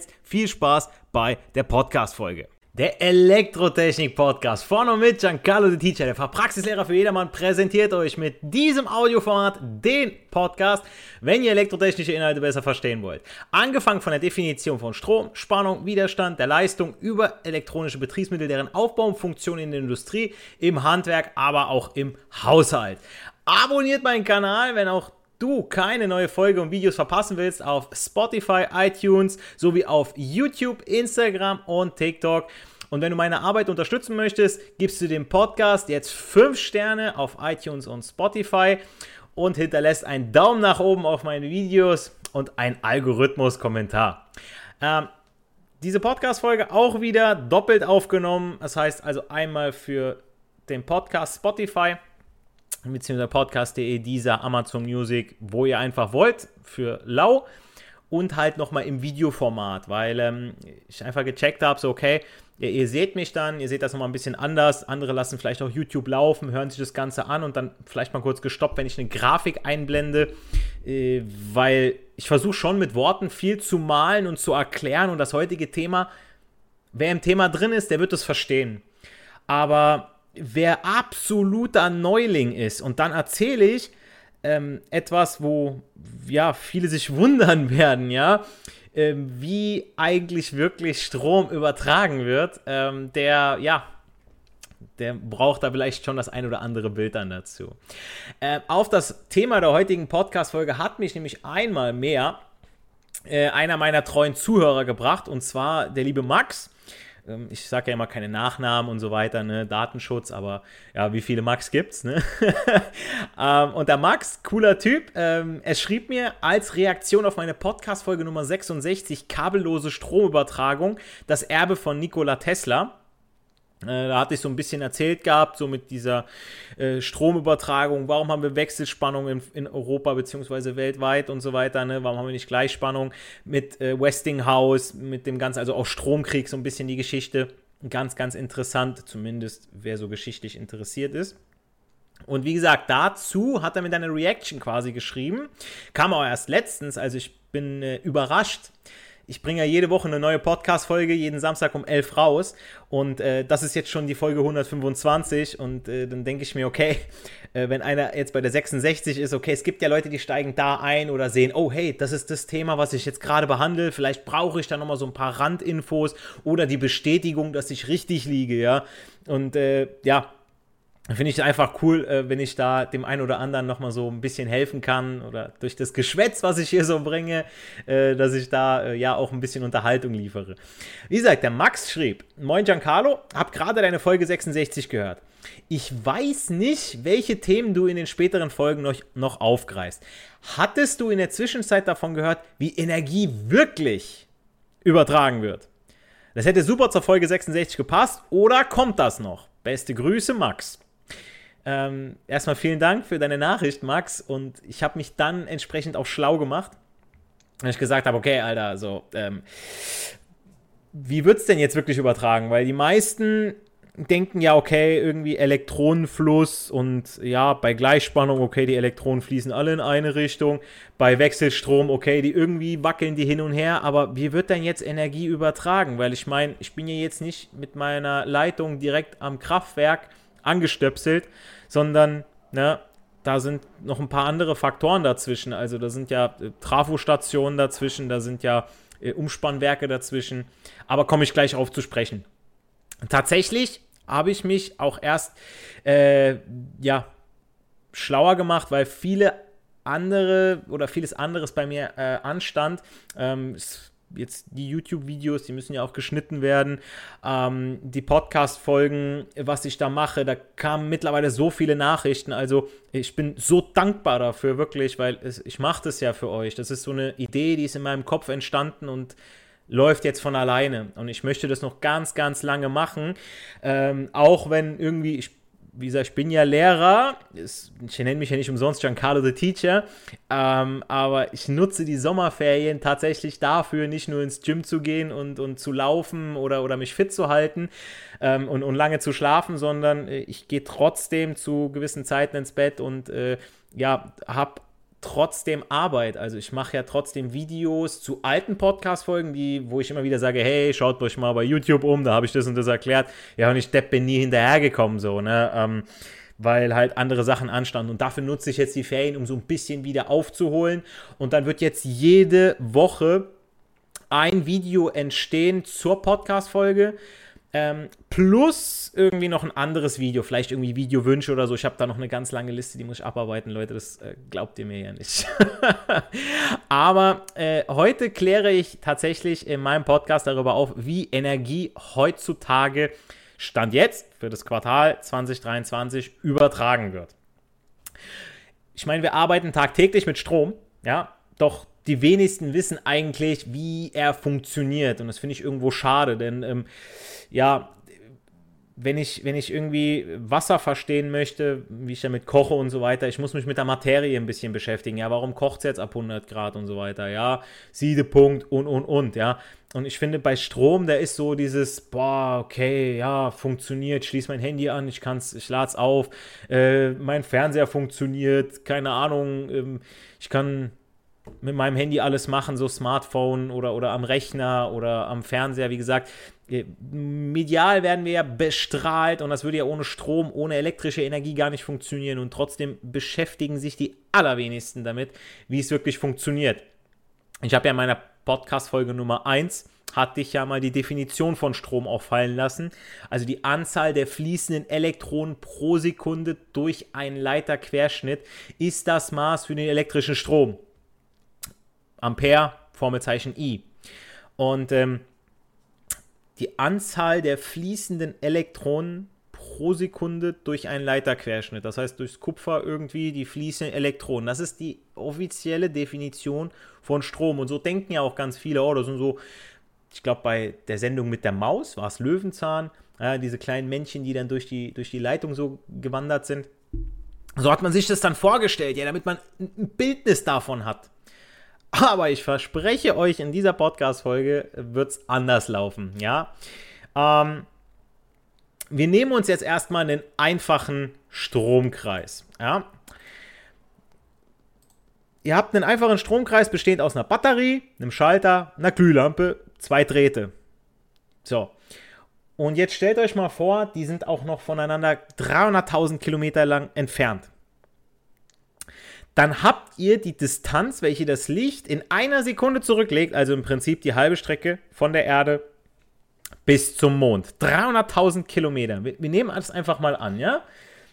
jetzt viel Spaß bei der Podcast-Folge. Der Elektrotechnik-Podcast von und mit Giancarlo De Teacher, der Fachpraxislehrer für jedermann, präsentiert euch mit diesem Audioformat den Podcast, wenn ihr elektrotechnische Inhalte besser verstehen wollt. Angefangen von der Definition von Strom, Spannung, Widerstand, der Leistung über elektronische Betriebsmittel, deren Aufbau und Funktion in der Industrie, im Handwerk, aber auch im Haushalt. Abonniert meinen Kanal, wenn auch du keine neue Folge und Videos verpassen willst, auf Spotify, iTunes sowie auf YouTube, Instagram und TikTok. Und wenn du meine Arbeit unterstützen möchtest, gibst du dem Podcast jetzt 5 Sterne auf iTunes und Spotify und hinterlässt einen Daumen nach oben auf meine Videos und ein Algorithmus-Kommentar. Ähm, diese Podcast-Folge auch wieder doppelt aufgenommen. Das heißt also einmal für den Podcast Spotify beziehungsweise podcast.de, dieser Amazon Music, wo ihr einfach wollt, für lau. Und halt nochmal im Videoformat, weil ähm, ich einfach gecheckt habe, so okay, ihr, ihr, seht mich dann, ihr seht das nochmal ein bisschen anders, andere lassen vielleicht auch YouTube laufen, hören sich das Ganze an und dann vielleicht mal kurz gestoppt, wenn ich eine Grafik einblende, äh, weil ich versuche schon mit Worten viel zu malen und zu erklären und das heutige Thema, wer im Thema drin ist, der wird es verstehen. Aber wer absoluter Neuling ist. Und dann erzähle ich ähm, etwas, wo ja viele sich wundern werden, ja, ähm, wie eigentlich wirklich Strom übertragen wird. Ähm, der ja der braucht da vielleicht schon das ein oder andere Bild dann dazu. Äh, auf das Thema der heutigen Podcast-Folge hat mich nämlich einmal mehr äh, einer meiner treuen Zuhörer gebracht, und zwar der liebe Max. Ähm, ich sage ja immer keine Nachnamen und so weiter, ne? Datenschutz, aber ja, wie viele Max gibt's, ne? ähm, und der Max, cooler Typ, ähm, er schrieb mir als Reaktion auf meine Podcast-Folge Nummer 66, kabellose Stromübertragung, das Erbe von Nikola Tesla. Äh, da hatte ich so ein bisschen erzählt gehabt, so mit dieser äh, Stromübertragung, warum haben wir Wechselspannung in, in, Europa bzw. weltweit und so weiter, ne? warum haben wir nicht Gleichspannung mit äh, Westinghouse, mit dem ganzen, also auch Stromkrieg, so ein bisschen die Geschichte. Ganz, ganz interessant, zumindest wer so geschichtlich interessiert ist. Und wie gesagt, dazu hat er mir eine Reaction quasi geschrieben. Kam auch erst letztens, also ich bin äh, überrascht ich bringe ja jede Woche eine neue Podcast-Folge, jeden Samstag um 11 raus. Und äh, das ist jetzt schon die Folge 125. Und äh, dann denke ich mir, okay, äh, wenn einer jetzt bei der 66 ist, okay, es gibt ja Leute, die steigen da ein oder sehen, oh hey, das ist das Thema, was ich jetzt gerade behandle. Vielleicht brauche ich da nochmal so ein paar Randinfos oder die Bestätigung, dass ich richtig liege, ja. Und äh, ja, finde ich einfach cool, äh, wenn ich da dem einen oder anderen nochmal so ein bisschen helfen kann oder durch das Geschwätz, was ich hier so bringe, äh, dass ich da äh, ja auch ein bisschen Unterhaltung liefere. Wie gesagt, der Max schrieb, Moin Giancarlo, hab gerade deine Folge 66 gehört. Ich weiß nicht, welche Themen du in den späteren Folgen noch, noch aufgreifst. Hattest du in der Zwischenzeit davon gehört, wie Energie wirklich übertragen wird? Das hätte super zur Folge 66 gepasst oder kommt das noch? Beste Grüße, Max. Ähm, erstmal vielen Dank für deine Nachricht, Max. Und ich habe mich dann entsprechend auch schlau gemacht. Weil ich gesagt habe, okay, Alter, so, ähm, wie wird es denn jetzt wirklich übertragen? Weil die meisten denken ja, okay, irgendwie Elektronenfluss und ja, bei Gleichspannung, okay, die Elektronen fließen alle in eine Richtung. Bei Wechselstrom, okay, die irgendwie wackeln die hin und her. Aber wie wird denn jetzt Energie übertragen? Weil ich meine, ich bin ja jetzt nicht mit meiner Leitung direkt am Kraftwerk angestöpselt, sondern ne, da sind noch ein paar andere Faktoren dazwischen. Also da sind ja äh, Trafostationen dazwischen, da sind ja äh, Umspannwerke dazwischen. Aber komme ich gleich auf zu sprechen. Tatsächlich habe ich mich auch erst, äh, ja, schlauer gemacht, weil viele andere oder vieles anderes bei mir äh, anstand. Ähm, jetzt die YouTube-Videos, die müssen ja auch geschnitten werden. Ähm, die Podcast-Folgen, was ich da mache, da kamen mittlerweile so viele Nachrichten. Also ich bin so dankbar dafür, wirklich, weil es, ich mache das ja für euch. Das ist so eine Idee, die ist in meinem Kopf entstanden und läuft jetzt von alleine. Und ich möchte das noch ganz, ganz lange machen. Ähm, auch wenn irgendwie, ich wie gesagt, ich bin ja Lehrer. Ich nenne mich ja nicht umsonst Giancarlo the Teacher. Ähm, aber ich nutze die Sommerferien tatsächlich dafür, nicht nur ins Gym zu gehen und, und zu laufen oder, oder mich fit zu halten ähm, und, und lange zu schlafen, sondern äh, ich gehe trotzdem zu gewissen Zeiten ins Bett und äh, ja, habe trotzdem Arbeit. Also ich mache ja trotzdem Videos zu alten Podcast-Folgen, wo ich immer wieder sage, hey, schaut euch mal bei YouTube um, da habe ich das und das erklärt. Ja, und ich Depp bin nie hinterhergekommen, so, ne? Ähm, weil halt andere Sachen anstanden. Und dafür nutze ich jetzt die Ferien, um so ein bisschen wieder aufzuholen. Und dann wird jetzt jede Woche ein Video entstehen zur Podcast-Folge. Ähm, plus irgendwie noch ein anderes Video, vielleicht irgendwie Videowünsche oder so. Ich habe da noch eine ganz lange Liste, die muss ich abarbeiten, Leute. Das äh, glaubt ihr mir ja nicht. Aber äh, heute kläre ich tatsächlich in meinem Podcast darüber auf, wie Energie heutzutage Stand jetzt für das Quartal 2023 übertragen wird. Ich meine, wir arbeiten tagtäglich mit Strom, ja, doch die wenigsten wissen eigentlich, wie er funktioniert. Und das finde ich irgendwo schade, denn ähm, ja, wenn ich, wenn ich irgendwie Wasser verstehen möchte, wie ich damit koche und so weiter, ich muss mich mit der Materie ein bisschen beschäftigen. Ja, warum kocht es jetzt ab 100 Grad und so weiter? Ja, Siedepunkt und, und, und, ja. Und ich finde, bei Strom, da ist so dieses, boah, okay, ja, funktioniert, schließe mein Handy an, ich kann's, ich lade es auf, äh, mein Fernseher funktioniert, keine Ahnung, ähm, ich kann mit meinem Handy alles machen, so Smartphone oder, oder am Rechner oder am Fernseher, wie gesagt. Äh, medial werden wir ja bestrahlt und das würde ja ohne Strom, ohne elektrische Energie gar nicht funktionieren und trotzdem beschäftigen sich die allerwenigsten damit, wie es wirklich funktioniert. Ich habe ja in meiner Podcast-Folge Nummer 1 hatte ich ja mal die Definition von Strom auffallen lassen. Also die Anzahl der fließenden Elektronen pro Sekunde durch einen Leiterquerschnitt ist das Maß für den elektrischen Strom. Ampere, Formelzeichen I. Und ähm, die Anzahl der fließenden Elektronen pro Sekunde durch einen Leiterquerschnitt. Das heißt, durchs Kupfer irgendwie die fließenden Elektronen. Das ist die offizielle Definition von Strom. Und so denken ja auch ganz viele, oh, das sind so, ich glaube, bei der Sendung mit der Maus war es Löwenzahn, ja, diese kleinen Männchen, die dann durch die, durch die Leitung so gewandert sind. So hat man sich das dann vorgestellt, ja, damit man ein Bildnis davon hat. Aber ich verspreche euch, in dieser Podcast-Folge wird es anders laufen, ja. Ähm, wir nehmen uns jetzt erstmal einen einfachen Stromkreis, ja. Ihr habt einen einfachen Stromkreis bestehend aus einer Batterie, einem Schalter, einer Glühlampe, zwei Drähte. So. Und jetzt stellt euch mal vor, die sind auch noch voneinander 300.000 Kilometer lang entfernt dann habt ihr die Distanz, welche das Licht in einer Sekunde zurücklegt, also im Prinzip die halbe Strecke von der Erde bis zum Mond. 300.000 Kilometer. Wir, wir nehmen das einfach mal an, ja?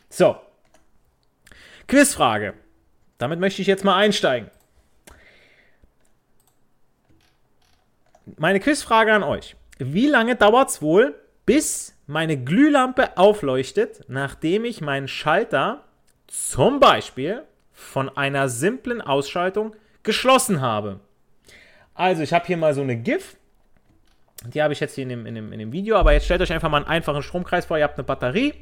So. Quizfrage. Damit möchte ich jetzt mal einsteigen. Meine Quizfrage an euch. Wie lange dauert es wohl, bis meine Glühlampe aufleuchtet, nachdem ich meinen Schalter zum Beispiel von einer simplen Ausschaltung geschlossen habe. Also ich habe hier mal so eine GIF. Die habe ich jetzt hier in dem, in, dem, in dem Video. Aber jetzt stellt euch einfach mal einen einfachen Stromkreis vor. Ihr habt eine Batterie,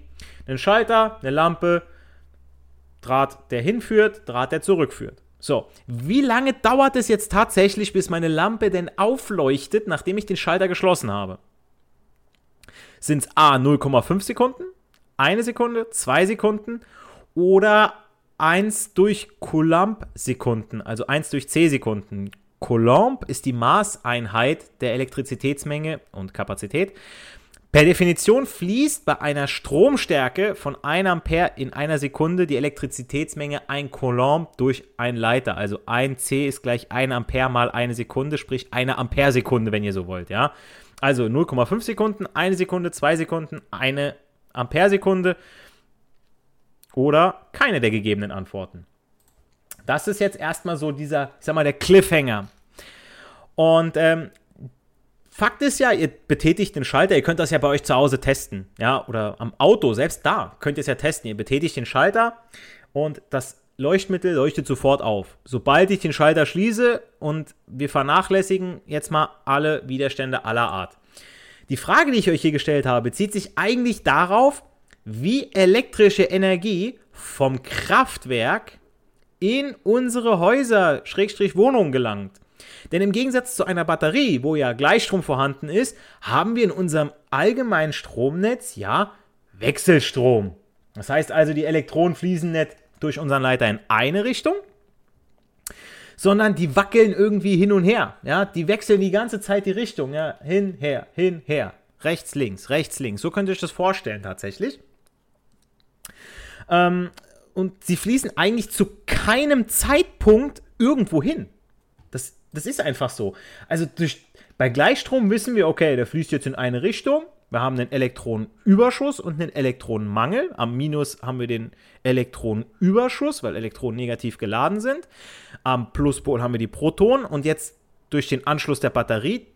einen Schalter, eine Lampe, Draht, der hinführt, Draht, der zurückführt. So, wie lange dauert es jetzt tatsächlich, bis meine Lampe denn aufleuchtet, nachdem ich den Schalter geschlossen habe? Sind es A 0,5 Sekunden, eine Sekunde, zwei Sekunden oder 1 durch Coulomb-Sekunden, also 1 durch C-Sekunden. Coulomb ist die Maßeinheit der Elektrizitätsmenge und Kapazität. Per Definition fließt bei einer Stromstärke von 1 Ampere in einer Sekunde die Elektrizitätsmenge 1 Coulomb durch einen Leiter. Also 1 C ist gleich 1 Ampere mal eine Sekunde, sprich eine Ampere-Sekunde, wenn ihr so wollt. Ja? Also 0,5 Sekunden, eine Sekunde, zwei Sekunden, eine Ampere-Sekunde. Oder keine der gegebenen Antworten. Das ist jetzt erstmal so dieser, ich sag mal, der Cliffhanger. Und ähm, Fakt ist ja, ihr betätigt den Schalter, ihr könnt das ja bei euch zu Hause testen, ja, oder am Auto, selbst da könnt ihr es ja testen. Ihr betätigt den Schalter und das Leuchtmittel leuchtet sofort auf. Sobald ich den Schalter schließe und wir vernachlässigen jetzt mal alle Widerstände aller Art. Die Frage, die ich euch hier gestellt habe, bezieht sich eigentlich darauf, wie elektrische Energie vom Kraftwerk in unsere Häuser, Schrägstrich Wohnungen gelangt. Denn im Gegensatz zu einer Batterie, wo ja Gleichstrom vorhanden ist, haben wir in unserem allgemeinen Stromnetz ja Wechselstrom. Das heißt also, die Elektronen fließen nicht durch unseren Leiter in eine Richtung, sondern die wackeln irgendwie hin und her. Ja, die wechseln die ganze Zeit die Richtung. Ja, hin, her, hin, her. Rechts, links, rechts, links. So könnt ihr euch das vorstellen tatsächlich. Ähm, und sie fließen eigentlich zu keinem Zeitpunkt irgendwo hin. Das, das ist einfach so. Also durch, bei Gleichstrom wissen wir, okay, der fließt jetzt in eine Richtung. Wir haben einen Elektronenüberschuss und einen Elektronenmangel. Am Minus haben wir den Elektronenüberschuss, weil Elektronen negativ geladen sind. Am Pluspol haben wir die Protonen. Und jetzt durch den Anschluss der Batterie,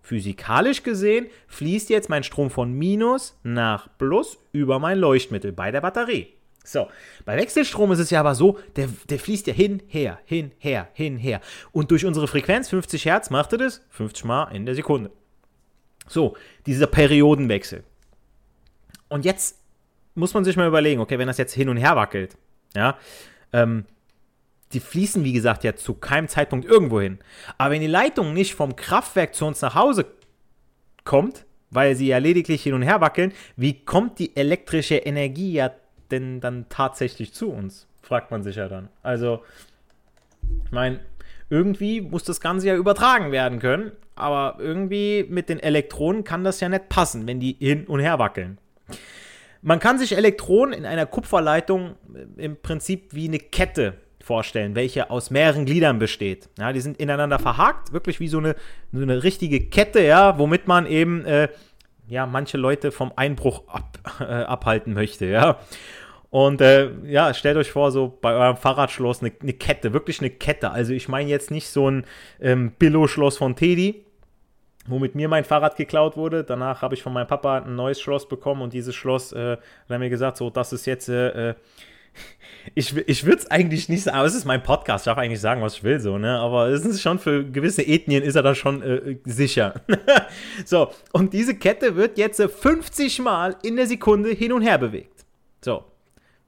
physikalisch gesehen, fließt jetzt mein Strom von Minus nach Plus über mein Leuchtmittel bei der Batterie. So, bei Wechselstrom ist es ja aber so, der, der fließt ja hin, her, hin, her, hin, her. Und durch unsere Frequenz 50 Hertz macht er das 50 Mal in der Sekunde. So, dieser Periodenwechsel. Und jetzt muss man sich mal überlegen, okay, wenn das jetzt hin und her wackelt, ja, ähm, die fließen, wie gesagt, ja zu keinem Zeitpunkt irgendwo hin. Aber wenn die Leitung nicht vom Kraftwerk zu uns nach Hause kommt, weil sie ja lediglich hin und her wackeln, wie kommt die elektrische Energie ja denn dann tatsächlich zu uns? Fragt man sich ja dann. Also, ich meine, irgendwie muss das Ganze ja übertragen werden können, aber irgendwie mit den Elektronen kann das ja nicht passen, wenn die hin und her wackeln. Man kann sich Elektronen in einer Kupferleitung im Prinzip wie eine Kette vorstellen, welche aus mehreren Gliedern besteht. Ja, die sind ineinander verhakt, wirklich wie so eine, so eine richtige Kette, ja, womit man eben äh, ja, manche Leute vom Einbruch ab, äh, abhalten möchte, ja. Und äh, ja, stellt euch vor, so bei eurem Fahrradschloss eine, eine Kette, wirklich eine Kette. Also ich meine jetzt nicht so ein ähm, Billo-Schloss von Teddy, womit mir mein Fahrrad geklaut wurde. Danach habe ich von meinem Papa ein neues Schloss bekommen und dieses Schloss, äh, hat er mir gesagt, so, das ist jetzt, äh, äh ich, ich würde es eigentlich nicht sagen, aber es ist mein Podcast, ich darf eigentlich sagen, was ich will, so, ne? Aber es ist schon für gewisse Ethnien ist er da schon äh, sicher. so, und diese Kette wird jetzt 50 Mal in der Sekunde hin und her bewegt. So.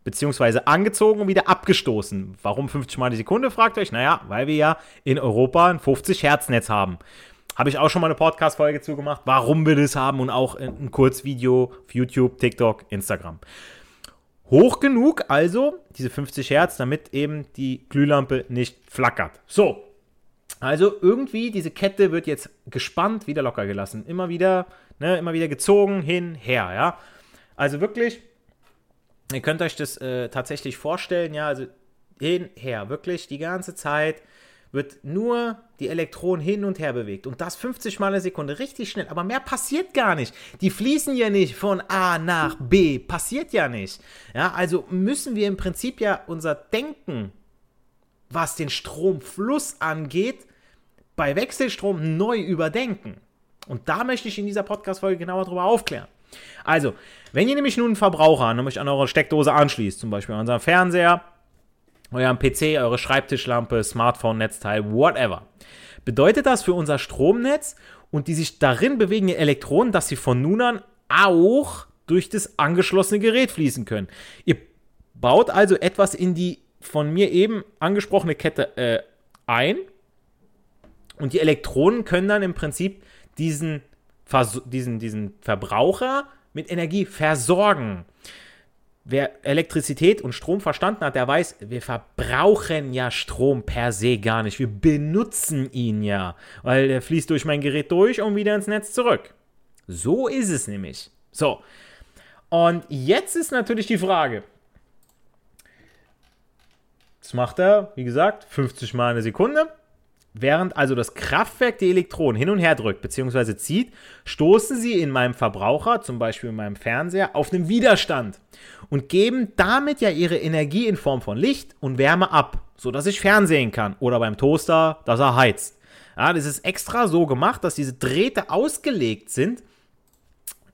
Beziehungsweise angezogen und wieder abgestoßen. Warum 50 Mal die Sekunde, fragt euch? Naja, weil wir ja in Europa ein 50-Hertz-Netz haben. Habe ich auch schon mal eine Podcast-Folge zugemacht, warum wir das haben und auch ein Kurzvideo auf YouTube, TikTok, Instagram. Hoch genug, also diese 50 Hertz, damit eben die Glühlampe nicht flackert. So, also irgendwie diese Kette wird jetzt gespannt, wieder locker gelassen. Immer wieder, ne, immer wieder gezogen, hin, her, ja. Also wirklich, ihr könnt euch das äh, tatsächlich vorstellen, ja, also hin, her, wirklich die ganze Zeit wird nur die Elektronen hin und her bewegt. Und das 50 Mal eine Sekunde, richtig schnell. Aber mehr passiert gar nicht. Die fließen ja nicht von A nach B. Passiert ja nicht. Ja, also müssen wir im Prinzip ja unser Denken, was den Stromfluss angeht, bei Wechselstrom neu überdenken. Und da möchte ich in dieser Podcast-Folge genauer darüber aufklären. Also, wenn ihr nämlich nun einen Verbraucher nämlich an eure Steckdose anschließt, zum Beispiel an unseren Fernseher, euren PC, eure Schreibtischlampe, Smartphone, Netzteil, whatever. Bedeutet das für unser Stromnetz und die sich darin bewegenden Elektronen, dass sie von nun an auch durch das angeschlossene Gerät fließen können. Ihr baut also etwas in die von mir eben angesprochene Kette äh, ein und die Elektronen können dann im Prinzip diesen, diesen, diesen Verbraucher mit Energie versorgen wer Elektrizität und Strom verstanden hat, der weiß, wir verbrauchen ja Strom per se gar nicht. Wir benutzen ihn ja, weil der fließt durch mein Gerät durch und wieder ins Netz zurück. So ist es nämlich. So. Und jetzt ist natürlich die Frage. Das macht er, wie gesagt, 50 Mal eine Sekunde. Während also das Kraftwerk die Elektronen hin und her drückt bzw. zieht, stoßen sie in meinem Verbraucher, zum Beispiel in meinem Fernseher, auf einen Widerstand und geben damit ja ihre Energie in Form von Licht und Wärme ab, sodass ich fernsehen kann oder beim Toaster, dass er heizt. Ja, das ist extra so gemacht, dass diese Drähte ausgelegt sind,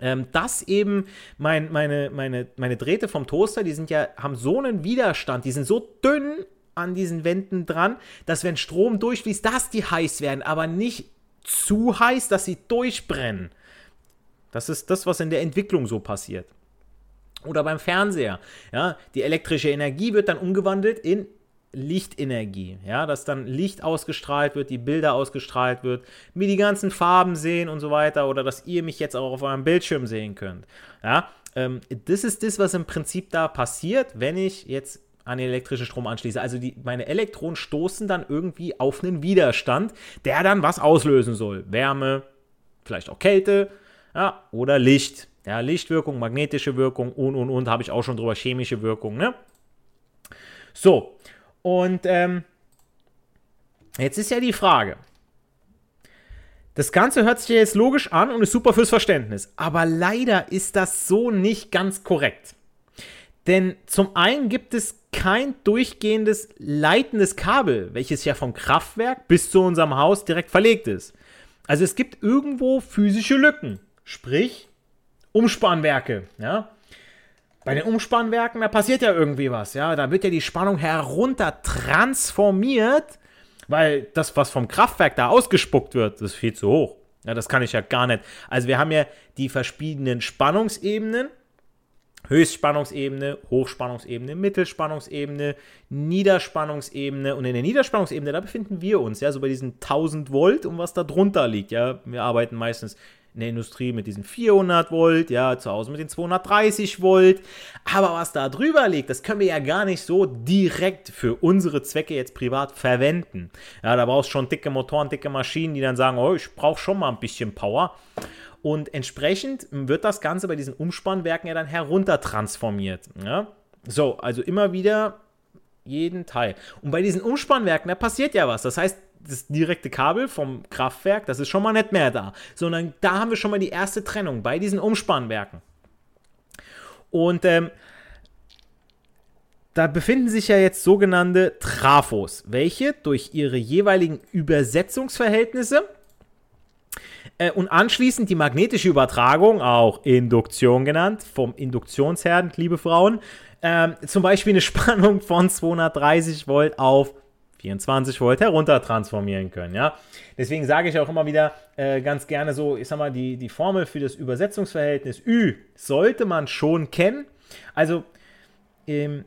ähm, dass eben mein, meine, meine, meine Drähte vom Toaster, die sind ja, haben so einen Widerstand, die sind so dünn an diesen Wänden dran, dass wenn Strom durchfließt, dass die heiß werden, aber nicht zu heiß, dass sie durchbrennen. Das ist das, was in der Entwicklung so passiert. Oder beim Fernseher. Ja, die elektrische Energie wird dann umgewandelt in Lichtenergie, ja, dass dann Licht ausgestrahlt wird, die Bilder ausgestrahlt wird, mir die ganzen Farben sehen und so weiter oder dass ihr mich jetzt auch auf eurem Bildschirm sehen könnt. Ja, ähm, das ist das, was im Prinzip da passiert, wenn ich jetzt an den elektrischen Strom anschließe. Also die, meine Elektronen stoßen dann irgendwie auf einen Widerstand, der dann was auslösen soll. Wärme, vielleicht auch Kälte, ja, oder Licht. Ja, Lichtwirkung, magnetische Wirkung und und und, habe ich auch schon drüber, chemische Wirkung, ne? So, und ähm, jetzt ist ja die Frage. Das Ganze hört sich jetzt logisch an und ist super fürs Verständnis. Aber leider ist das so nicht ganz korrekt. Denn zum einen gibt es kein durchgehendes leitendes Kabel, welches ja vom Kraftwerk bis zu unserem Haus direkt verlegt ist. Also es gibt irgendwo physische Lücken, sprich Umspannwerke, ja. Bei den Umspannwerken, da passiert ja irgendwie was, ja. Da wird ja die Spannung herunter transformiert, weil das, was vom Kraftwerk da ausgespuckt wird, ist viel zu hoch. Ja, das kann ich ja gar nicht. Also wir haben ja die verschiedenen Spannungsebenen Höchstspannungsebene, Hochspannungsebene, Mittelspannungsebene, Niederspannungsebene und in der Niederspannungsebene, da befinden wir uns, ja, so bei diesen 1000 Volt und was da drunter liegt, ja. Wir arbeiten meistens in der Industrie mit diesen 400 Volt, ja, zu Hause mit den 230 Volt. Aber was da drüber liegt, das können wir ja gar nicht so direkt für unsere Zwecke jetzt privat verwenden. Ja, da brauchst du schon dicke Motoren, dicke Maschinen, die dann sagen, oh, ich brauche schon mal ein bisschen Power. Und entsprechend wird das Ganze bei diesen Umspannwerken ja dann heruntertransformiert. Ja? So, also immer wieder jeden Teil. Und bei diesen Umspannwerken, da passiert ja was. Das heißt, das direkte Kabel vom Kraftwerk, das ist schon mal nicht mehr da. Sondern da haben wir schon mal die erste Trennung bei diesen Umspannwerken. Und ähm, da befinden sich ja jetzt sogenannte Trafos, welche durch ihre jeweiligen Übersetzungsverhältnisse und anschließend die magnetische Übertragung, auch Induktion genannt, vom Induktionsherd, liebe Frauen, ähm, zum Beispiel eine Spannung von 230 Volt auf 24 Volt herunter transformieren können. Ja? Deswegen sage ich auch immer wieder äh, ganz gerne so, ich sag mal, die, die Formel für das Übersetzungsverhältnis Ü sollte man schon kennen. Also, ähm,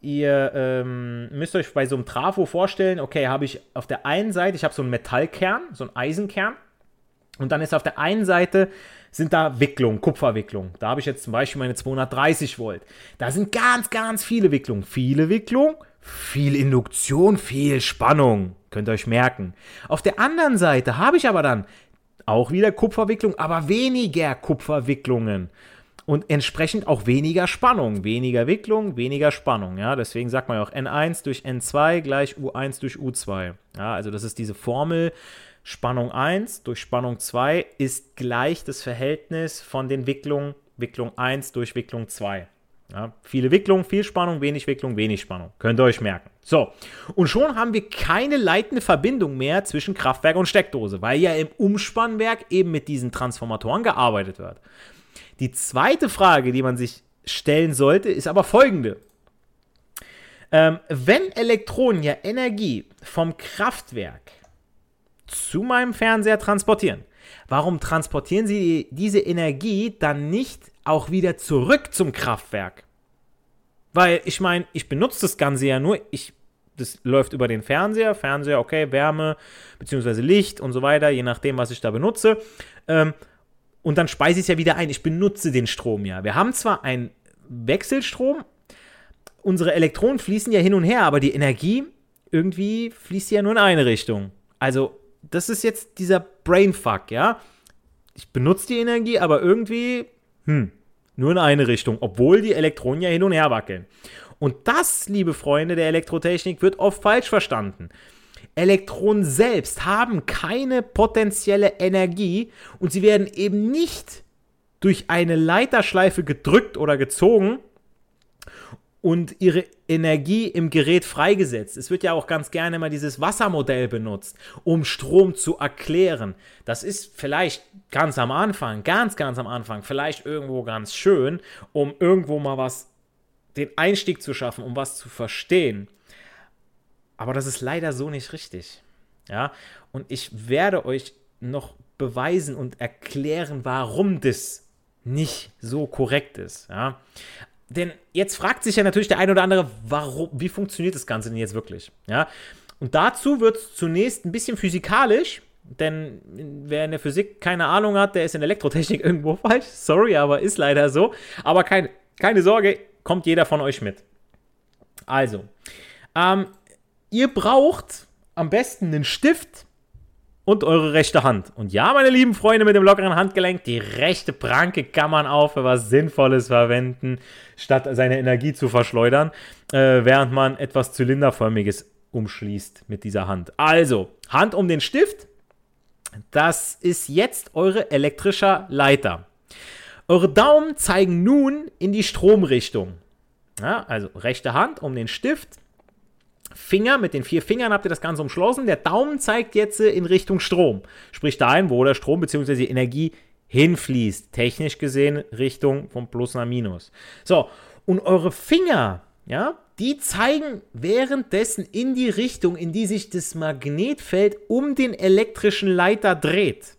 ihr ähm, müsst euch bei so einem Trafo vorstellen, okay, habe ich auf der einen Seite, ich habe so einen Metallkern, so einen Eisenkern und dann ist auf der einen Seite sind da Wicklungen, Kupferwicklungen. Da habe ich jetzt zum Beispiel meine 230 Volt. Da sind ganz, ganz viele Wicklungen. Viele Wicklungen, viel Induktion, viel Spannung. Könnt ihr euch merken. Auf der anderen Seite habe ich aber dann auch wieder Kupferwicklung, aber weniger Kupferwicklungen. Und entsprechend auch weniger Spannung. Weniger Wicklung, weniger Spannung. Ja, deswegen sagt man ja auch N1 durch N2 gleich U1 durch U2. Ja, also das ist diese Formel, Spannung 1 durch Spannung 2 ist gleich das Verhältnis von den Wicklungen Wicklung 1 durch Wicklung 2. Ja, viele Wicklungen, viel Spannung, wenig Wicklung, wenig Spannung. Könnt ihr euch merken. So, und schon haben wir keine leitende Verbindung mehr zwischen Kraftwerk und Steckdose, weil ja im Umspannwerk eben mit diesen Transformatoren gearbeitet wird. Die zweite Frage, die man sich stellen sollte, ist aber folgende. Ähm, wenn Elektronen ja Energie vom Kraftwerk zu meinem Fernseher transportieren. Warum transportieren Sie diese Energie dann nicht auch wieder zurück zum Kraftwerk? Weil ich meine, ich benutze das Ganze ja nur, ich, das läuft über den Fernseher, Fernseher, okay, Wärme beziehungsweise Licht und so weiter, je nachdem, was ich da benutze. Ähm, und dann speise ich es ja wieder ein. Ich benutze den Strom ja. Wir haben zwar einen Wechselstrom, unsere Elektronen fließen ja hin und her, aber die Energie irgendwie fließt ja nur in eine Richtung. Also das ist jetzt dieser Brainfuck, ja. Ich benutze die Energie, aber irgendwie, hm, nur in eine Richtung, obwohl die Elektronen ja hin und her wackeln. Und das, liebe Freunde der Elektrotechnik, wird oft falsch verstanden. Elektronen selbst haben keine potenzielle Energie und sie werden eben nicht durch eine Leiterschleife gedrückt oder gezogen und ihre Energie im Gerät freigesetzt. Es wird ja auch ganz gerne mal dieses Wassermodell benutzt, um Strom zu erklären. Das ist vielleicht ganz am Anfang, ganz, ganz am Anfang, vielleicht irgendwo ganz schön, um irgendwo mal was, den Einstieg zu schaffen, um was zu verstehen. Aber das ist leider so nicht richtig. Ja, und ich werde euch noch beweisen und erklären, warum das nicht so korrekt ist. Ja? Denn jetzt fragt sich ja natürlich der eine oder andere, warum, wie funktioniert das Ganze denn jetzt wirklich? Ja? Und dazu wird es zunächst ein bisschen physikalisch, denn wer in der Physik keine Ahnung hat, der ist in Elektrotechnik irgendwo falsch. Sorry, aber ist leider so. Aber kein, keine Sorge, kommt jeder von euch mit. Also, ähm, ihr braucht am besten einen Stift und eure rechte Hand. Und ja, meine lieben Freunde mit dem lockeren Handgelenk, die rechte Pranke kann man auch für was Sinnvolles verwenden, statt seine Energie zu verschleudern, äh, während man etwas Zylinderförmiges umschließt mit dieser Hand. Also, Hand um den Stift. Das ist jetzt eure elektrischer Leiter. Eure Daumen zeigen nun in die Stromrichtung. Ja, also rechte Hand um den Stift, Finger, mit den vier Fingern habt ihr das Ganze umschlossen. Der Daumen zeigt jetzt in Richtung Strom. Sprich dahin, wo der Strom bzw. die Energie hinfließt. Technisch gesehen Richtung vom Plus nach Minus. So, und eure Finger, ja, die zeigen währenddessen in die Richtung, in die sich das Magnetfeld um den elektrischen Leiter dreht.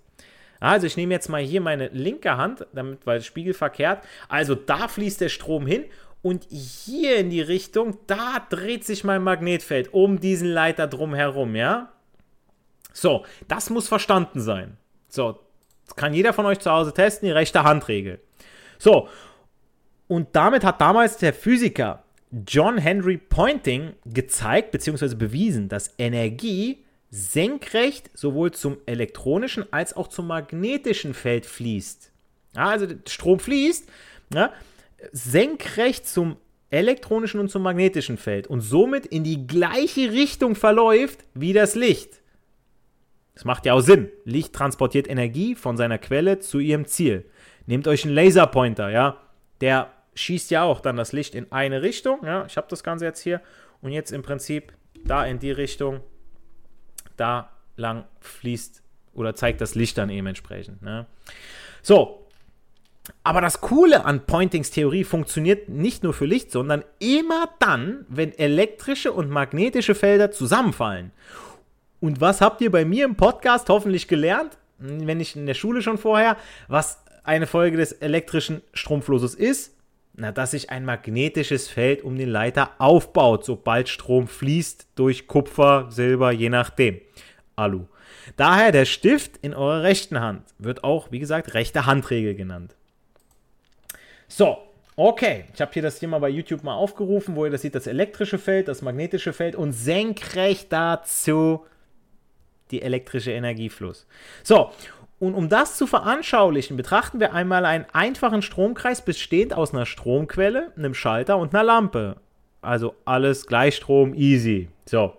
Also ich nehme jetzt mal hier meine linke Hand, damit, weil es spiegelverkehrt. Also da fließt der Strom hin und hier in die Richtung, da dreht sich mein Magnetfeld um diesen Leiter drumherum, ja? So, das muss verstanden sein. So, das kann jeder von euch zu Hause testen, die rechte Handregel. So, und damit hat damals der Physiker John Henry Pointing gezeigt bzw. bewiesen, dass Energie senkrecht sowohl zum elektronischen als auch zum magnetischen Feld fließt. Ja, also Strom fließt, ja, senkrecht zum elektronischen und zum magnetischen Feld und somit in die gleiche Richtung verläuft wie das Licht. Das macht ja auch Sinn. Licht transportiert Energie von seiner Quelle zu ihrem Ziel. Nehmt euch einen Laserpointer, ja, der schießt ja auch dann das Licht in eine Richtung, ja, ich habe das Ganze jetzt hier und jetzt im Prinzip da in die Richtung, da lang fließt oder zeigt das Licht dann eben entsprechend. Ne? So, aber das Coole an Pointings Theorie funktioniert nicht nur für Licht, sondern immer dann, wenn elektrische und magnetische Felder zusammenfallen. Und was habt ihr bei mir im Podcast hoffentlich gelernt? Wenn nicht in der Schule schon vorher, was eine Folge des elektrischen Stromflusses ist? Na, dass sich ein magnetisches Feld um den Leiter aufbaut, sobald Strom fließt durch Kupfer, Silber, je nachdem. Alu. Daher der Stift in eurer rechten Hand wird auch, wie gesagt, rechte Handregel genannt. So, okay. Ich habe hier das mal bei YouTube mal aufgerufen, wo ihr das seht, das elektrische Feld, das magnetische Feld und senkrecht dazu die elektrische Energiefluss. So, und um das zu veranschaulichen, betrachten wir einmal einen einfachen Stromkreis bestehend aus einer Stromquelle, einem Schalter und einer Lampe. Also alles Gleichstrom, easy. So.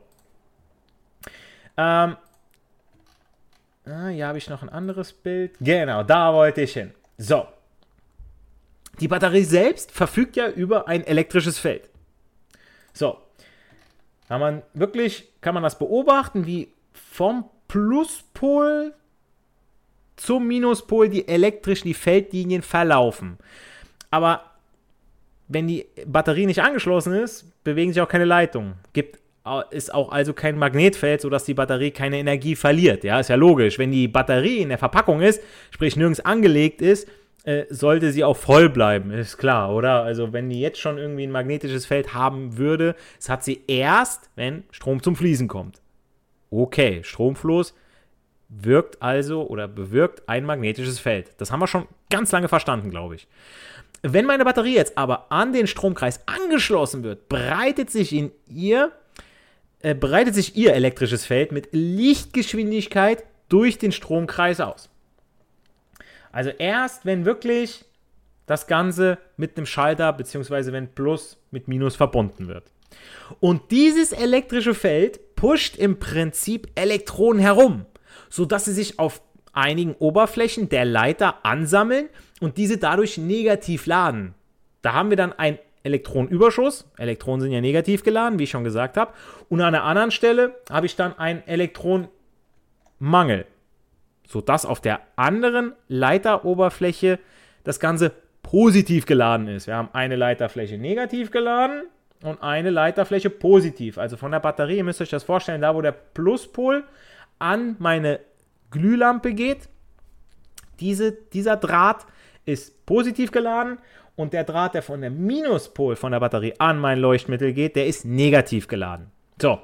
Ähm, ah, hier habe ich noch ein anderes Bild. Genau, da wollte ich hin. So, die Batterie selbst verfügt ja über ein elektrisches Feld. So, kann man wirklich, kann man das beobachten, wie vom Pluspol zum Minuspol die elektrischen, die Feldlinien verlaufen. Aber wenn die Batterie nicht angeschlossen ist, bewegen sich auch keine Leitungen. Gibt ist auch also kein Magnetfeld, sodass die Batterie keine Energie verliert. Ja, ist ja logisch. Wenn die Batterie in der Verpackung ist, sprich nirgends angelegt ist, äh, sollte sie auch voll bleiben, ist klar, oder? Also wenn die jetzt schon irgendwie ein magnetisches Feld haben würde, das hat sie erst, wenn Strom zum Fließen kommt. Okay, Stromfluss wirkt also oder bewirkt ein magnetisches Feld. Das haben wir schon ganz lange verstanden, glaube ich. Wenn meine Batterie jetzt aber an den Stromkreis angeschlossen wird, breitet sich in ihr äh, breitet sich ihr elektrisches Feld mit Lichtgeschwindigkeit durch den Stromkreis aus. Also erst, wenn wirklich das Ganze mit einem Schalter, beziehungsweise wenn Plus mit Minus verbunden wird. Und dieses elektrische Feld pusht im Prinzip Elektronen herum, sodass sie sich auf einigen Oberflächen der Leiter ansammeln und diese dadurch negativ laden. Da haben wir dann einen Elektronenüberschuss. Elektronen sind ja negativ geladen, wie ich schon gesagt habe. Und an einer anderen Stelle habe ich dann einen Elektronenmangel, sodass auf der anderen Leiteroberfläche das Ganze positiv geladen ist. Wir haben eine Leiterfläche negativ geladen und eine Leiterfläche positiv. Also von der Batterie, ihr müsst euch das vorstellen, da wo der Pluspol an meine Glühlampe geht, diese, dieser Draht ist positiv geladen und der Draht, der von der Minuspol von der Batterie an mein Leuchtmittel geht, der ist negativ geladen. So,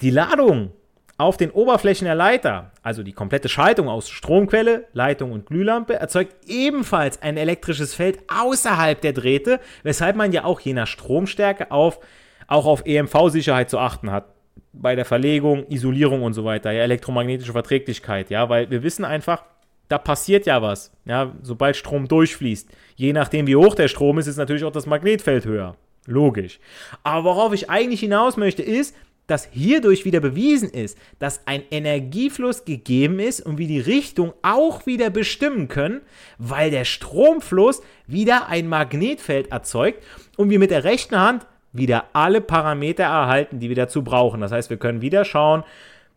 die Ladung auf den Oberflächen der Leiter, also die komplette Schaltung aus Stromquelle, Leitung und Glühlampe, erzeugt ebenfalls ein elektrisches Feld außerhalb der Drähte, weshalb man ja auch je nach Stromstärke auf, auch auf EMV-Sicherheit zu achten hat. Bei der Verlegung, Isolierung und so weiter, ja, elektromagnetische Verträglichkeit, ja, weil wir wissen einfach, da passiert ja was, ja, sobald Strom durchfließt. Je nachdem, wie hoch der Strom ist, ist natürlich auch das Magnetfeld höher. Logisch. Aber worauf ich eigentlich hinaus möchte, ist, dass hierdurch wieder bewiesen ist, dass ein Energiefluss gegeben ist und wir die Richtung auch wieder bestimmen können, weil der Stromfluss wieder ein Magnetfeld erzeugt und wir mit der rechten Hand wieder alle Parameter erhalten, die wir dazu brauchen. Das heißt, wir können wieder schauen,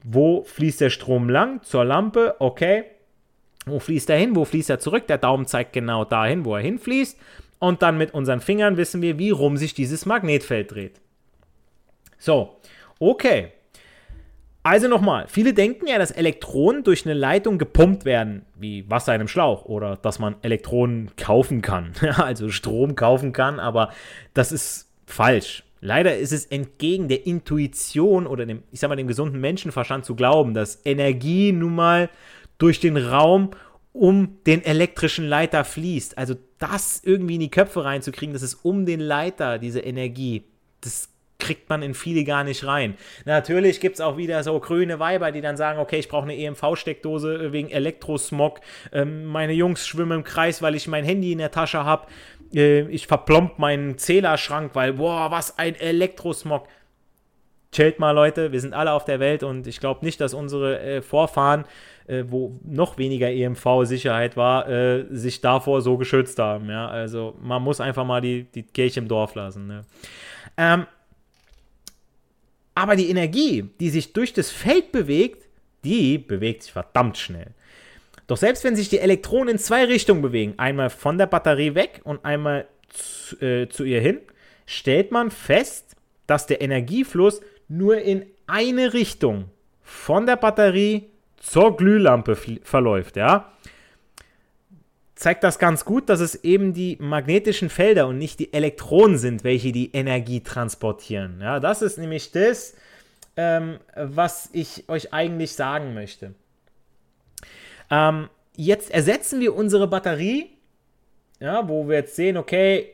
wo fließt der Strom lang zur Lampe, okay, wo fließt er hin, wo fließt er zurück, der Daumen zeigt genau dahin, wo er hinfließt. Und dann mit unseren Fingern wissen wir, wie rum sich dieses Magnetfeld dreht. So, Okay. Also nochmal, viele denken ja, dass Elektronen durch eine Leitung gepumpt werden, wie Wasser in einem Schlauch, oder dass man Elektronen kaufen kann, also Strom kaufen kann, aber das ist falsch. Leider ist es entgegen der Intuition oder dem, ich sag mal, dem gesunden Menschenverstand zu glauben, dass Energie nun mal durch den Raum um den elektrischen Leiter fließt. Also das irgendwie in die Köpfe reinzukriegen, dass es um den Leiter diese Energie, das kriegt man in viele gar nicht rein. Natürlich gibt es auch wieder so grüne Weiber, die dann sagen, okay, ich brauche eine EMV-Steckdose äh, wegen Elektrosmog. Ähm, meine Jungs schwimmen im Kreis, weil ich mein Handy in der Tasche habe. Äh, ich verplomb meinen Zählerschrank, weil, boah, was ein Elektrosmog. Chillt mal, Leute, wir sind alle auf der Welt und ich glaube nicht, dass unsere äh, Vorfahren, äh, wo noch weniger EMV-Sicherheit war, äh, sich davor so geschützt haben. Ja? Also man muss einfach mal die, die Kirche im Dorf lassen. Ne? Ähm, aber die Energie, die sich durch das Feld bewegt, die bewegt sich verdammt schnell. Doch selbst wenn sich die Elektronen in zwei Richtungen bewegen, einmal von der Batterie weg und einmal zu, äh, zu ihr hin, stellt man fest, dass der Energiefluss nur in eine Richtung von der Batterie zur Glühlampe verläuft, ja zeigt das ganz gut, dass es eben die magnetischen Felder und nicht die Elektronen sind, welche die Energie transportieren. Ja, das ist nämlich das, ähm, was ich euch eigentlich sagen möchte. Ähm, jetzt ersetzen wir unsere Batterie, ja, wo wir jetzt sehen, okay,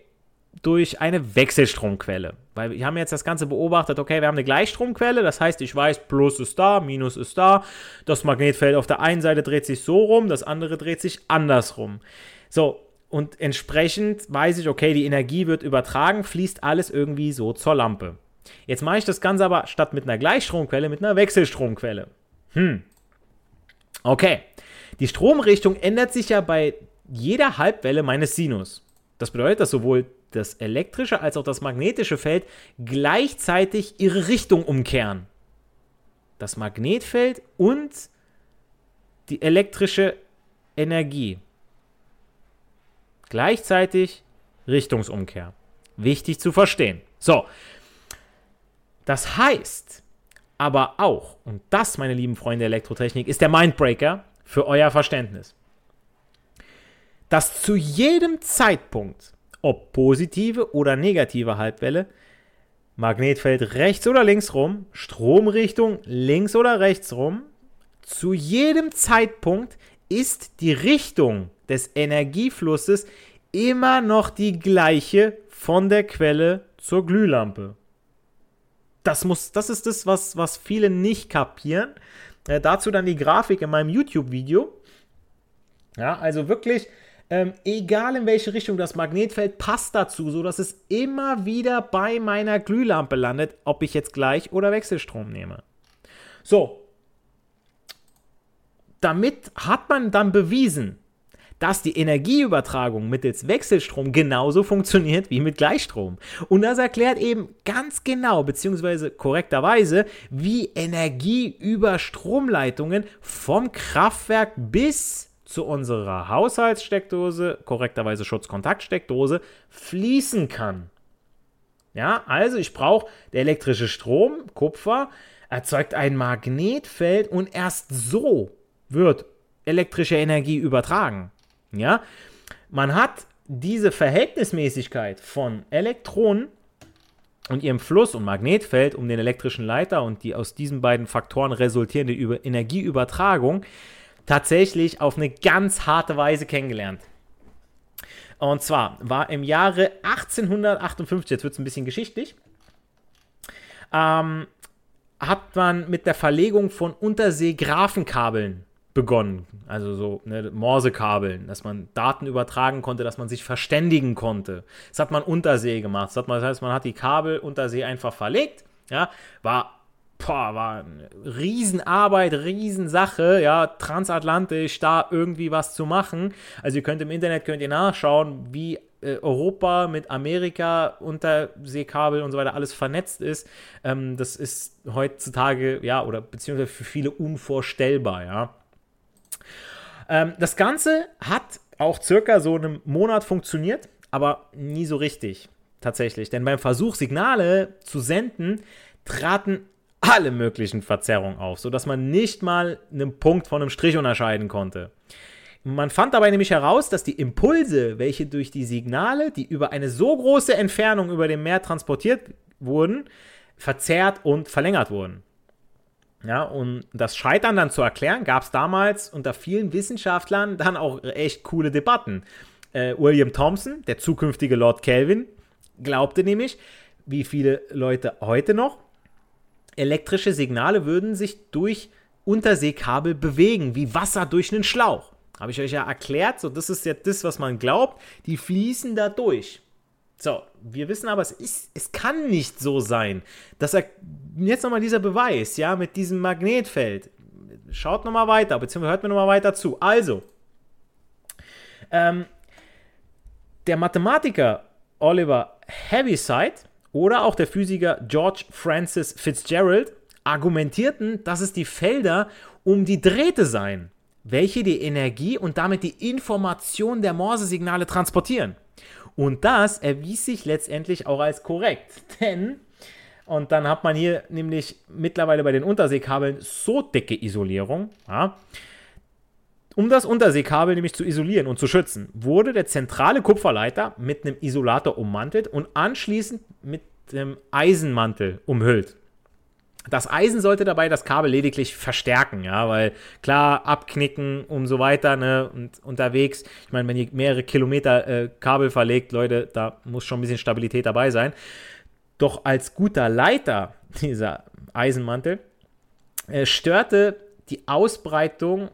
durch eine Wechselstromquelle. Weil wir haben jetzt das Ganze beobachtet, okay, wir haben eine Gleichstromquelle, das heißt, ich weiß, Plus ist da, Minus ist da, das Magnetfeld auf der einen Seite dreht sich so rum, das andere dreht sich andersrum. So, und entsprechend weiß ich, okay, die Energie wird übertragen, fließt alles irgendwie so zur Lampe. Jetzt mache ich das Ganze aber statt mit einer Gleichstromquelle mit einer Wechselstromquelle. Hm. Okay. Die Stromrichtung ändert sich ja bei jeder Halbwelle meines Sinus. Das bedeutet, dass sowohl das elektrische als auch das magnetische Feld gleichzeitig ihre Richtung umkehren. Das Magnetfeld und die elektrische Energie. Gleichzeitig Richtungsumkehr. Wichtig zu verstehen. So, das heißt aber auch, und das, meine lieben Freunde der Elektrotechnik, ist der Mindbreaker für euer Verständnis, dass zu jedem Zeitpunkt ob positive oder negative Halbwelle, Magnetfeld rechts oder links rum, Stromrichtung links oder rechts rum, zu jedem Zeitpunkt ist die Richtung des Energieflusses immer noch die gleiche von der Quelle zur Glühlampe. Das, muss, das ist das, was, was viele nicht kapieren. Äh, dazu dann die Grafik in meinem YouTube-Video. Ja, also wirklich ähm, egal in welche Richtung das Magnetfeld passt dazu, sodass es immer wieder bei meiner Glühlampe landet, ob ich jetzt Gleich- oder Wechselstrom nehme. So, damit hat man dann bewiesen, dass die Energieübertragung mittels Wechselstrom genauso funktioniert wie mit Gleichstrom. Und das erklärt eben ganz genau, beziehungsweise korrekterweise, wie Energie über Stromleitungen vom Kraftwerk bis zu unserer Haushaltssteckdose, korrekterweise Schutzkontaktsteckdose, fließen kann. Ja, also ich brauche der elektrische Strom, Kupfer, erzeugt ein Magnetfeld und erst so wird elektrische Energie übertragen. Ja, man hat diese Verhältnismäßigkeit von Elektronen und ihrem Fluss und Magnetfeld um den elektrischen Leiter und die aus diesen beiden Faktoren resultierende Energieübertragung tatsächlich auf eine ganz harte Weise kennengelernt. Und zwar war im Jahre 1858, jetzt wird es ein bisschen geschichtlich, ähm, hat man mit der Verlegung von Unterseegrafenkabeln begonnen. Also so ne, Morsekabeln, dass man Daten übertragen konnte, dass man sich verständigen konnte. Das hat man untersee gemacht. Das, man, das heißt, man hat die Kabel untersee einfach verlegt. Ja, war, boah, war eine Riesenarbeit, Riesensache, ja, transatlantisch da irgendwie was zu machen. Also ihr könnt im Internet könnt ihr nachschauen, wie äh, Europa mit Amerika, Unterseekabel und so weiter alles vernetzt ist. Ähm, das ist heutzutage, ja, oder beziehungsweise für viele unvorstellbar, ja. Ähm, das Ganze hat auch circa so einen Monat funktioniert, aber nie so richtig tatsächlich. Denn beim Versuch, Signale zu senden, traten alle möglichen Verzerrungen auf, sodass man nicht mal einen Punkt von einem Strich unterscheiden konnte. Man fand dabei nämlich heraus, dass die Impulse, welche durch die Signale, die über eine so große Entfernung über dem Meer transportiert wurden, verzerrt und verlängert wurden. Ja, und das Scheitern dann zu erklären, gab es damals unter vielen Wissenschaftlern dann auch echt coole Debatten. Äh, William Thompson, der zukünftige Lord Kelvin, glaubte nämlich, wie viele Leute heute noch, elektrische Signale würden sich durch Unterseekabel bewegen, wie Wasser durch einen Schlauch. Habe ich euch ja erklärt, so das ist ja das, was man glaubt, die fließen da durch. So, wir wissen aber, es, ist, es kann nicht so sein. Dass er, jetzt nochmal dieser Beweis, ja, mit diesem Magnetfeld. Schaut nochmal weiter, beziehungsweise hört mir nochmal weiter zu. Also, ähm, der Mathematiker Oliver Heaviside oder auch der Physiker George Francis Fitzgerald argumentierten, dass es die Felder um die Drähte seien, welche die Energie und damit die Information der Morse-Signale transportieren. Und das erwies sich letztendlich auch als korrekt. Denn, und dann hat man hier nämlich mittlerweile bei den Unterseekabeln so dicke Isolierung, ja, um das Unterseekabel nämlich zu isolieren und zu schützen, wurde der zentrale Kupferleiter mit einem Isolator ummantelt und anschließend mit dem Eisenmantel umhüllt. Das Eisen sollte dabei das Kabel lediglich verstärken, ja, weil klar, abknicken und so weiter, ne, und unterwegs, ich meine, wenn ihr mehrere Kilometer äh, Kabel verlegt, Leute, da muss schon ein bisschen Stabilität dabei sein. Doch als guter Leiter, dieser Eisenmantel, äh, störte die Ausbreitung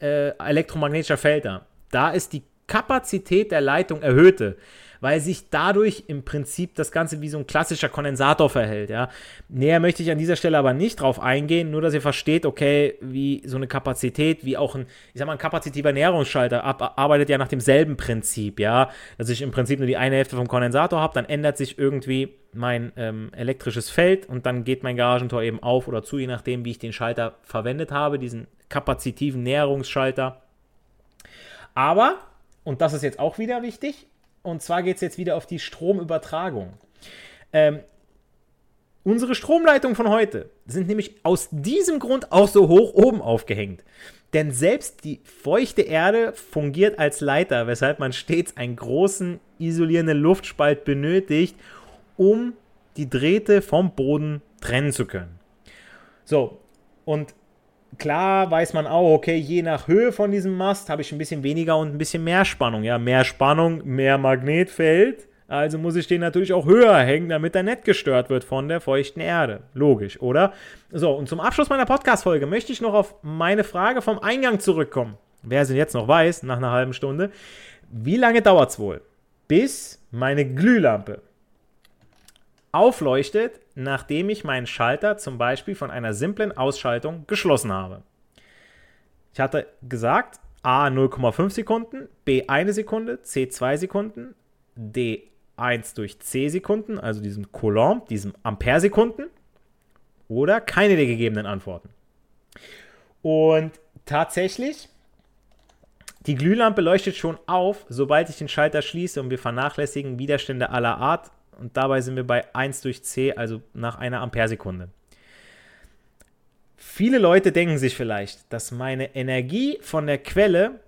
äh, elektromagnetischer Felder. Da ist die Kapazität der Leitung erhöhte weil sich dadurch im Prinzip das Ganze wie so ein klassischer Kondensator verhält. Ja. Näher möchte ich an dieser Stelle aber nicht drauf eingehen, nur dass ihr versteht, okay, wie so eine Kapazität, wie auch ein, ich sag mal, ein kapazitiver Näherungsschalter ab, arbeitet ja nach demselben Prinzip, ja. Dass ich im Prinzip nur die eine Hälfte vom Kondensator habe, dann ändert sich irgendwie mein ähm, elektrisches Feld und dann geht mein Garagentor eben auf oder zu, je nachdem, wie ich den Schalter verwendet habe, diesen kapazitiven Näherungsschalter. Aber, und das ist jetzt auch wieder wichtig, und zwar geht es jetzt wieder auf die Stromübertragung. Ähm, unsere Stromleitungen von heute sind nämlich aus diesem Grund auch so hoch oben aufgehängt. Denn selbst die feuchte Erde fungiert als Leiter, weshalb man stets einen großen isolierenden Luftspalt benötigt, um die Drähte vom Boden trennen zu können. So, und klar weiß man auch, okay, je nach Höhe von diesem Mast habe ich ein bisschen weniger und ein bisschen mehr Spannung. Ja, mehr Spannung, mehr Magnetfeld. Also muss ich den natürlich auch höher hängen, damit er nicht gestört wird von der feuchten Erde. Logisch, oder? So, und zum Abschluss meiner Podcast-Folge möchte ich noch auf meine Frage vom Eingang zurückkommen. Wer sie jetzt noch weiß, nach einer halben Stunde. wie lange dauert es wohl, bis meine Glühlampe aufleuchtet, nachdem ich meinen Schalter zum Beispiel von einer simplen Ausschaltung geschlossen habe? Ich hatte gesagt, A 0,5 Sekunden, B 1 Sekunde, C 2 Sekunden, D 1 durch C Sekunden, also diesem Coulomb, diesem Ampere-Sekunden, oder keine der gegebenen Antworten. Und tatsächlich, die Glühlampe leuchtet schon auf, sobald ich den Schalter schließe und wir vernachlässigen Widerstände aller Art. Und dabei sind wir bei 1 durch C, also nach einer Amperesekunde. Viele Leute denken sich vielleicht, dass meine Energie von der Quelle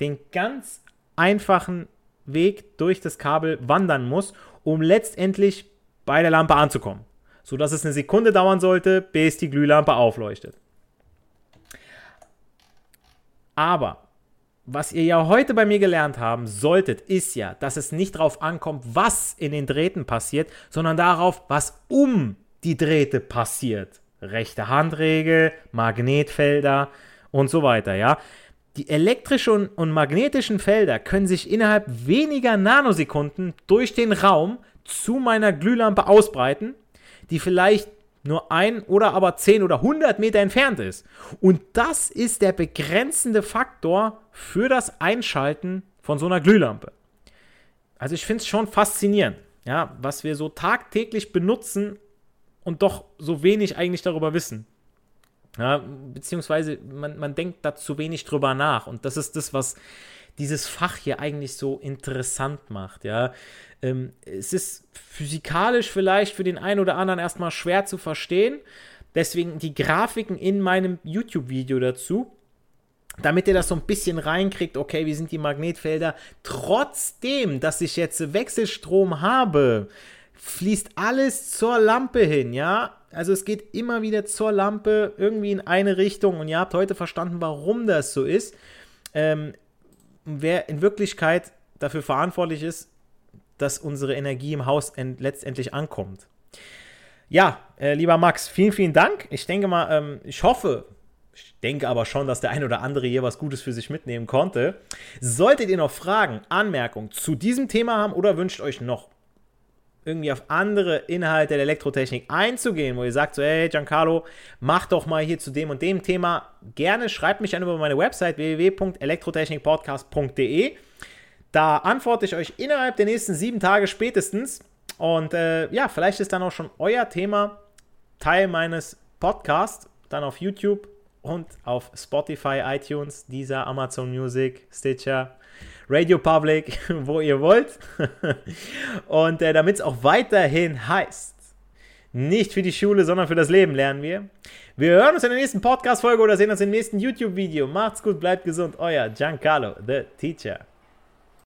den ganz einfachen Weg durch das Kabel wandern muss, um letztendlich bei der Lampe anzukommen. Sodass es eine Sekunde dauern sollte, bis die Glühlampe aufleuchtet. Aber was ihr ja heute bei mir gelernt haben solltet, ist ja, dass es nicht darauf ankommt, was in den Drähten passiert, sondern darauf, was um die Drähte passiert rechte Handregel, Magnetfelder und so weiter, ja. Die elektrischen und magnetischen Felder können sich innerhalb weniger Nanosekunden durch den Raum zu meiner Glühlampe ausbreiten, die vielleicht nur ein oder aber 10 oder 100 Meter entfernt ist. Und das ist der begrenzende Faktor für das Einschalten von so einer Glühlampe. Also ich finde es schon faszinierend, ja, was wir so tagtäglich benutzen und doch so wenig eigentlich darüber wissen. Ja, beziehungsweise man, man denkt da zu wenig drüber nach. Und das ist das, was dieses Fach hier eigentlich so interessant macht. Ja, ähm, es ist physikalisch vielleicht für den einen oder anderen erstmal schwer zu verstehen. Deswegen die Grafiken in meinem YouTube-Video dazu, damit ihr das so ein bisschen reinkriegt. Okay, wie sind die Magnetfelder? Trotzdem, dass ich jetzt Wechselstrom habe, fließt alles zur Lampe hin, ja? Also es geht immer wieder zur Lampe irgendwie in eine Richtung und ihr habt heute verstanden, warum das so ist. Ähm, wer in Wirklichkeit dafür verantwortlich ist, dass unsere Energie im Haus letztendlich ankommt. Ja, äh, lieber Max, vielen, vielen Dank. Ich denke mal, ähm, ich hoffe, ich denke aber schon, dass der ein oder andere hier was Gutes für sich mitnehmen konnte. Solltet ihr noch Fragen, Anmerkungen zu diesem Thema haben oder wünscht euch noch irgendwie auf andere Inhalte der Elektrotechnik einzugehen, wo ihr sagt so, hey Giancarlo, mach doch mal hier zu dem und dem Thema, gerne schreibt mich an über meine Website www.elektrotechnikpodcast.de. Da antworte ich euch innerhalb der nächsten sieben Tage spätestens. Und äh, ja, vielleicht ist dann auch schon euer Thema Teil meines Podcasts, dann auf YouTube und auf Spotify, iTunes, dieser Amazon Music, Stitcher, Radio Public, wo ihr wollt. Und äh, damit es auch weiterhin heißt, nicht für die Schule, sondern für das Leben lernen wir. Wir hören uns in der nächsten Podcast-Folge oder sehen uns im nächsten YouTube-Video. Macht's gut, bleibt gesund. Euer Giancarlo, the Teacher.